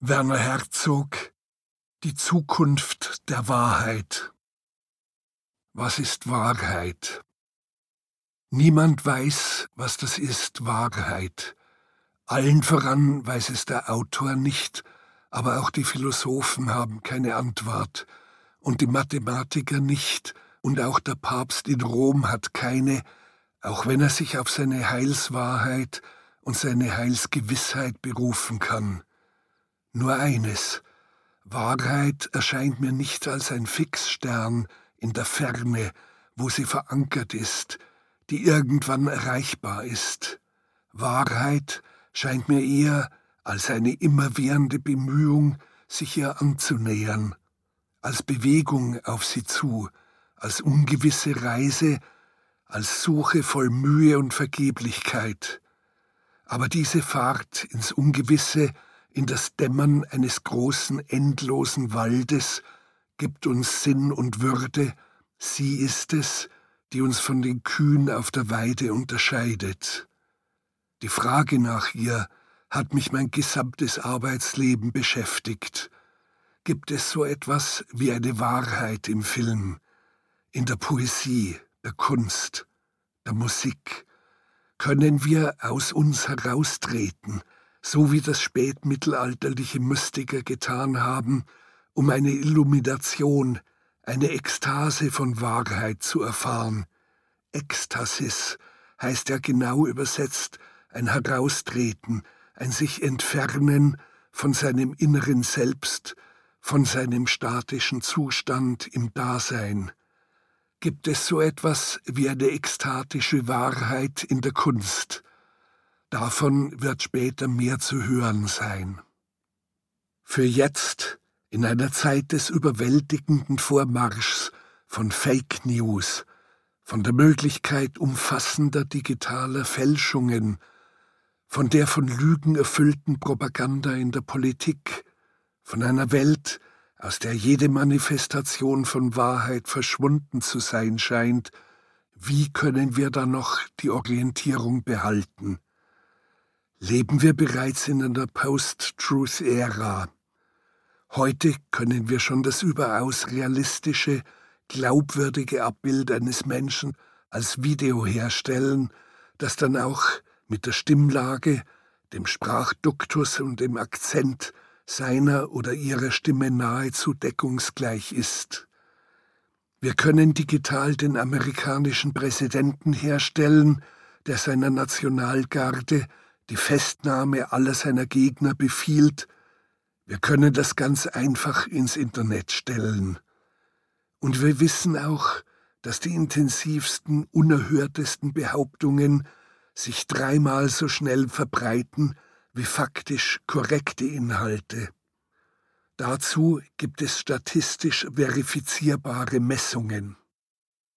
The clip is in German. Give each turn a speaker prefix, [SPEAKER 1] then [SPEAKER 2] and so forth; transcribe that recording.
[SPEAKER 1] Werner Herzog Die Zukunft der Wahrheit Was ist Wahrheit? Niemand weiß, was das ist, Wahrheit. Allen voran weiß es der Autor nicht, aber auch die Philosophen haben keine Antwort, und die Mathematiker nicht, und auch der Papst in Rom hat keine, auch wenn er sich auf seine Heilswahrheit und seine Heilsgewissheit berufen kann. Nur eines, Wahrheit erscheint mir nicht als ein Fixstern in der Ferne, wo sie verankert ist, die irgendwann erreichbar ist. Wahrheit scheint mir eher als eine immerwährende Bemühung, sich ihr anzunähern, als Bewegung auf sie zu, als ungewisse Reise, als Suche voll Mühe und Vergeblichkeit. Aber diese Fahrt ins Ungewisse in das Dämmern eines großen, endlosen Waldes gibt uns Sinn und Würde, sie ist es, die uns von den Kühen auf der Weide unterscheidet. Die Frage nach ihr hat mich mein gesamtes Arbeitsleben beschäftigt. Gibt es so etwas wie eine Wahrheit im Film, in der Poesie, der Kunst, der Musik? Können wir aus uns heraustreten, so wie das spätmittelalterliche Mystiker getan haben, um eine Illumination, eine Ekstase von Wahrheit zu erfahren. Ekstasis heißt ja genau übersetzt ein Heraustreten, ein sich entfernen von seinem inneren Selbst, von seinem statischen Zustand im Dasein. Gibt es so etwas wie eine ekstatische Wahrheit in der Kunst? Davon wird später mehr zu hören sein. Für jetzt, in einer Zeit des überwältigenden Vormarschs von Fake News, von der Möglichkeit umfassender digitaler Fälschungen, von der von Lügen erfüllten Propaganda in der Politik, von einer Welt, aus der jede Manifestation von Wahrheit verschwunden zu sein scheint, wie können wir da noch die Orientierung behalten? Leben wir bereits in einer Post-Truth-Ära. Heute können wir schon das überaus realistische, glaubwürdige Abbild eines Menschen als Video herstellen, das dann auch mit der Stimmlage, dem Sprachduktus und dem Akzent seiner oder ihrer Stimme nahezu deckungsgleich ist. Wir können digital den amerikanischen Präsidenten herstellen, der seiner Nationalgarde die Festnahme aller seiner Gegner befiehlt, wir können das ganz einfach ins Internet stellen. Und wir wissen auch, dass die intensivsten, unerhörtesten Behauptungen sich dreimal so schnell verbreiten wie faktisch korrekte Inhalte. Dazu gibt es statistisch verifizierbare Messungen.